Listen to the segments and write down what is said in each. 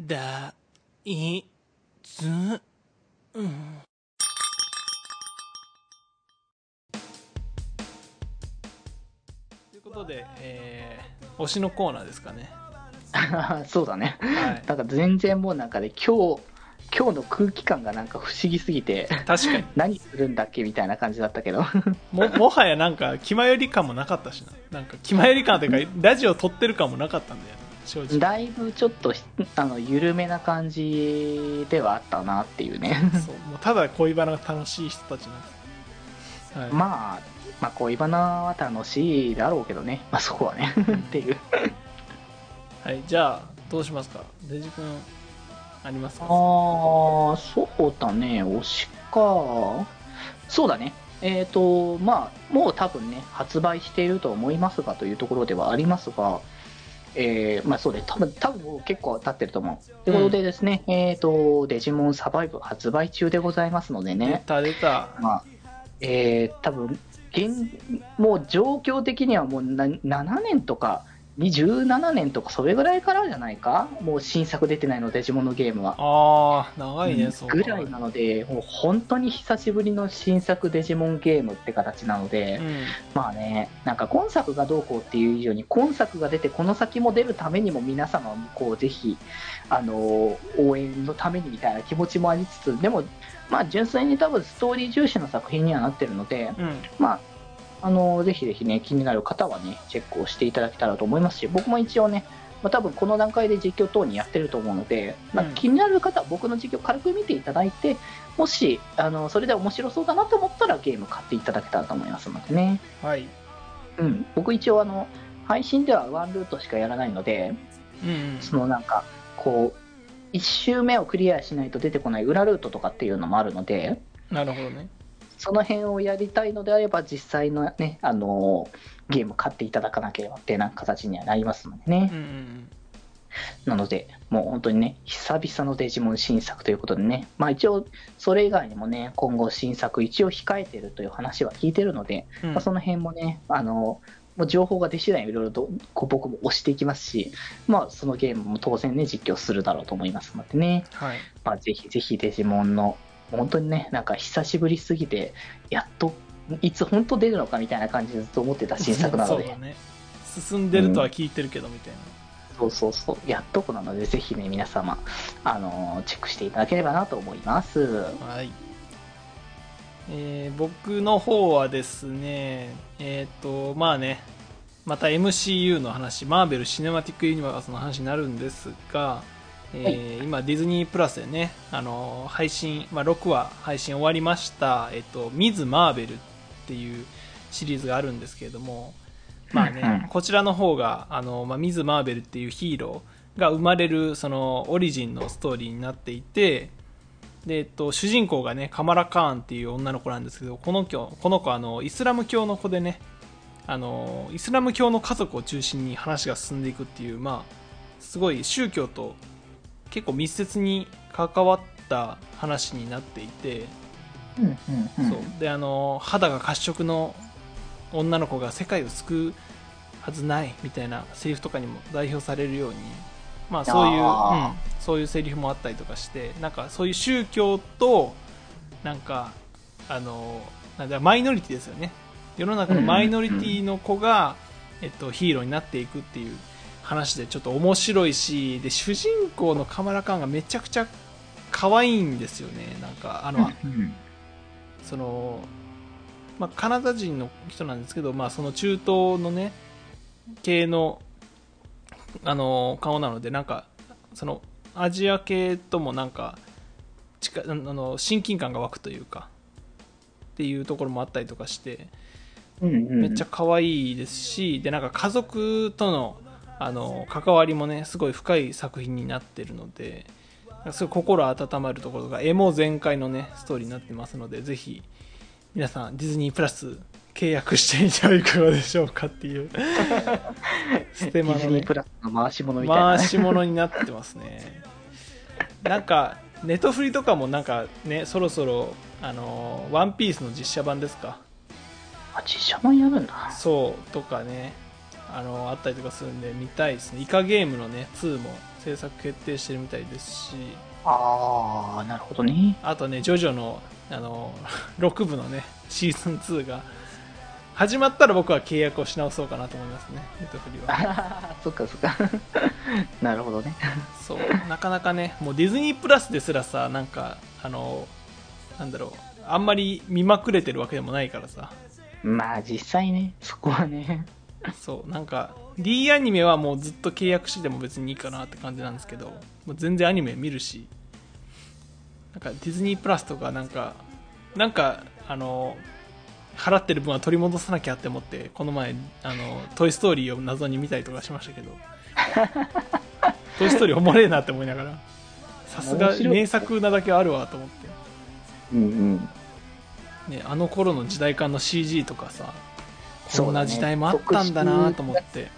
だ、い、ず、うん。ということで、えー、推しのコーナーですかね。そうだね。はい。なんか全然もうなんかね、今日、今日の空気感がなんか不思議すぎて、確かに。何するんだっけみたいな感じだったけど。も、もはやなんか、気まより感もなかったしな。なんか、気まより感というか、ラジオ撮ってる感もなかったんだよね。正直。だいぶちょっと、あの、緩めな感じではあったなっていうね。そう。もうただ恋バナが楽しい人たちなんです。はい。まあ、まあ恋バナは楽しいだろうけどね。まあそこはね。っていう。はい、じゃあ、どうしますか？デジ君、ありますか？ああ、そうだね、推しか。そうだね。えっ、と、まあ、もう多分ね、発売していると思いますがというところではありますが、えーまあそうで、多分多分結構経ってると思う。ということでですね、えっ、と、デジモンサバイブ発売中でございますので出ね、た、出た。まあ、えー、多分現もう状況的にはもうな7年とか、17年とかそれぐらいからじゃないか？もう新作出てないのデジモンのゲームは。あー、長いね、そうかぐらいなので、もう本当に久しぶりの新作デジモンゲームって形なので、うん。まあね、なんか今作がどうこうっていう以上に、今作が出て、この先も出るためにも皆様もこうぜひ、あの応援のためにみたいな気持ちもありつつ、でも、まあ純粋に多分ストーリー重視の作品にはなってるので、うん。まあ、あのぜひぜひね、気になる方はね、チェックをしていただけたらと思いますし、僕も一応ね、まあ、多分この段階で実況等にやってると思うので、まあうん気になる方は僕の実況軽く見ていただいて、もし、あのそれで面白そうだなと思ったらゲーム買っていただけたらと思いますのでね。はい。うん、僕一応あの、配信ではワンルートしかやらないので、うんうん。そのなんか、こう、1周目をクリアしないと出てこない裏ルートとかっていうのもあるので、なるほどね。その辺をやりたいのであれば、実際のね、あのゲーム買っていただかなければってな形にはなりますのでね。うんうんなので、もう本当にね、久々のデジモン新作ということでね、まあ一応、それ以外にもね、今後新作一応控えてるという話は聞いてるので、うん。うんまあ、その辺もね、あのもう情報が出次第いろいろとこう僕も押していきますし、まあそのゲームも当然ね、実況するだろうと思いますのでね、はい。まあぜひぜひデジモンの、本当にね、なんか久しぶりすぎて、やっと、いつ本当出るのかみたいな感じでずっと思ってた新作なのでね。進んでるとは聞いてるけど、みたいな。そうそうそう、やっとこなので、ぜひね、皆様、あのチェックしていただければなと思います。はい。えー僕の方はですね、えっ、と、まあね、また MCU の話、マーベル・シネマティック・ユニバースの話になるんですが、えー今、ディズニープラスでね、あの配信、まあ、6話配信終わりました、えっ、と、ミズ・マーベルっていうシリーズがあるんですけれども、まあね、こちらの方が、あの、まあ、ミズ・マーベルっていうヒーローが生まれる、その、オリジンのストーリーになっていて、で、えっと、主人公がね、カマラ・カーンっていう女の子なんですけど、この子、この子、あの、イスラム教の子でね、あの、イスラム教の家族を中心に話が進んでいくっていう、まあ、すごい宗教と結構密接に関わった話になっていて、うんうんうん。そう。であの肌が褐色の女の子が世界を救うはずないみたいなセリフとかにも代表されるようにまあそういう、あうん、そういうセリフもあったりとかしてなんかそういう宗教となんかあのなんだマイノリティですよね。世の中のマイノリティの子が、えっと、ヒーローになっていくっていう話でちょっと面白いしで主人公のカマラカーンがめちゃくちゃ可愛いんですよね。なんかあの、うん。その、まあ、カナダ人の人なんですけど、まあ、その中東のね系のあの顔なのでなんかそのアジア系ともなんか近あの親近感が湧くというかっていうところもあったりとかしてうんうん。めっちゃ可愛いですしでなんか家族とのあの関わりもねすごい深い作品になってるのですごい心温まるところが絵も全開のねストーリーになってますのでぜひ皆さんディズニープラス契約してみてはいかがでしょうかっていう ステディズニーマのねプラスの回し物みたいな、ね。回し物になってますねなんかネトフリとかもなんかねそろそろあのワンピースの実写版ですか？あ、実写版やるんだ。そうとかねあのあったりとかするんで見たいですね。イカゲームのね2も制作決定してるみたいですし。ああなるほどね。あとねジョジョのあの 6部のねシーズン2が始まったら僕は契約をし直そうかなと思いますね。ネットフリは。そっかそっか。なるほどね。そう。なかなかねもうディズニープラスですらさなんかあのなんだろう。あんまり見まくれてるわけでもないからさ。まあ実際ねそこはねそうなんか D アニメはもうずっと契約してても別にいいかなって感じなんですけどもう全然アニメ見るしなんかディズニープラスとかなんかなんかあの払ってる分は取り戻さなきゃって思ってこの前あの「トイ・ストーリー」を謎に見たりとかしましたけど「トイ・ストーリー」おもれえなって思いながらさすが名作なだけあるわと思って、うんうん。ね、あの頃の時代感の CG とかさそうんな時代もあったんだなと思って。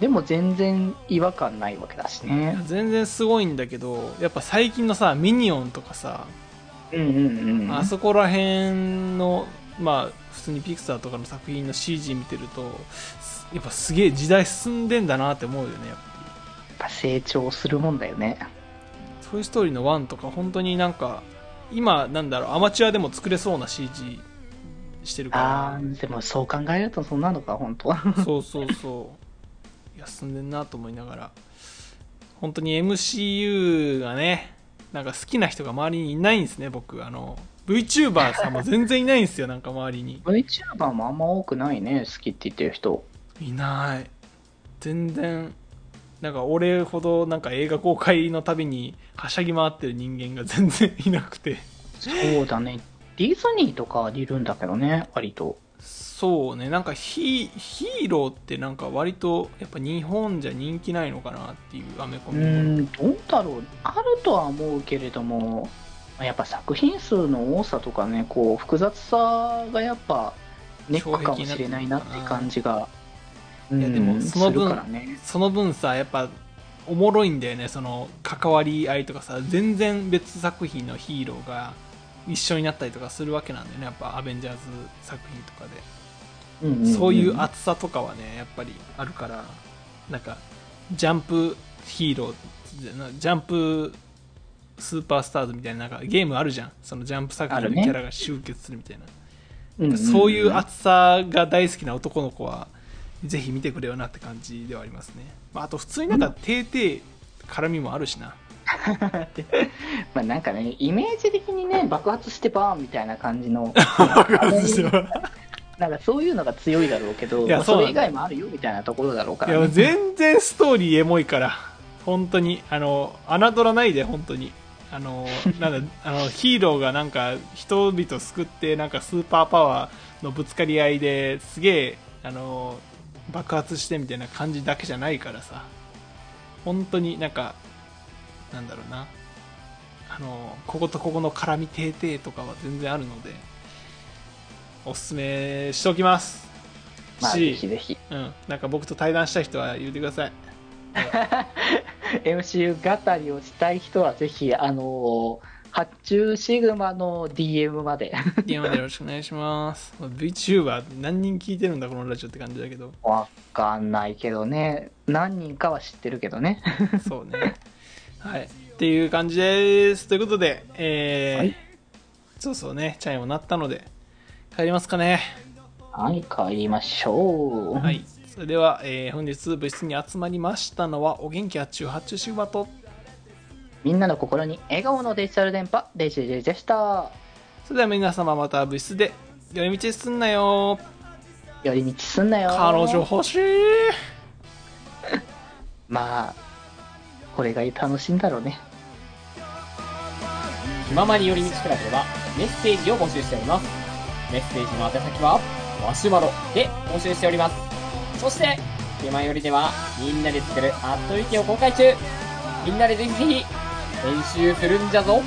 でも全然違和感ないわけだしね。全然すごいんだけどやっぱ最近のさミニオンとかさ、うんうんうん。あそこら辺のまあ普通にピクサーとかの作品の CG 見てるとすやっぱすげえ時代進んでんだなって思うよねやっぱり。やっぱ成長するもんだよね「トイ・ストーリー」の1とか本当になんか今なんだろうアマチュアでも作れそうな CG してるあかあでもそう考えるとそんなのか本当 そうそうそう。いや進んでんなと思いながら。本当に MCU がねなんか好きな人が周りにいないんですね僕。あの VTuber さんも全然いないんですよ なんか周りに。VTuber もあんま多くないね好きって言ってる人。いない。全然なんか俺ほどなんか映画公開のたびにはしゃぎ回ってる人間が全然いなくて。そうだねディズニーとかはいるんだけどね割と。そうねなんかヒヒーローってなんか割とやっぱ日本じゃ人気ないのかなっていうアメコうミんどうだろう。あるとは思うけれどもやっぱ作品数の多さとかねこう複雑さがやっぱネックかもしれないなって感じがいやでもうんその分ね。その分さやっぱおもろいんだよねその関わり合いとかさ全然別作品のヒーローが一緒になったりとかするわけなんだよね。やっぱアベンジャーズ作品とかで、うんんんそういう熱さとかはねやっぱりあるから。なんかジャンプヒーロージャンプスーパースターズみたいななんかゲームあるじゃん。そのジャンプ作品のキャラが集結するみたいな、うんんん。そういう熱さが大好きな男の子はぜひ見てくれよなって感じではありますね、まあ、あと普通になんかてーてー絡みもあるしな まあなんかねイメージ的にね爆発してバーンみたいな感じの。なんかそういうのが強いだろうけどいやまあそれ以外もあるよみたいなところだろうかいやら、ね、全然ストーリーエモいから。本当にあの侮らないで本当に。あの なんだあのヒーローがなんか人々救ってなんかスーパーパワーのぶつかり合いですげえあの爆発してみたいな感じだけじゃないからさ。本当になんかなんだろうな。あのこことここの絡みてーとかは全然あるのでおすすめしておきます。まあしぜひぜひ。うん、なんか僕と対談したい人は言ってください。MCU 語りをしたい人はぜひあのー発注シグマの DM まで。DM でよろしくお願いします。VTuber 何人聞いてるんだこのラジオって感じだけど。わかんないけどね。何人かは知ってるけどね。そうねはい。っていう感じです。ということでえーはい。そうそうね。チャイムも鳴ったので帰りますかね。はい帰りましょう。はい。それでは、えー本日部室に集まりましたのはお元気発注発注シグマと。みんなの心に笑顔のデジタル電波デジデジでした。それでは皆様また部室で寄り道すんなよ。寄り道すんなよ。彼女欲しいまあこれが楽しいんだろうね気ままに寄り道クラブではメッセージを募集しております。メッセージの宛先は、マシュマロで募集しております。そして、気まよりでは、みんなで作るアットウィキを公開中みんなでぜひぜひ、練習するんじゃぞ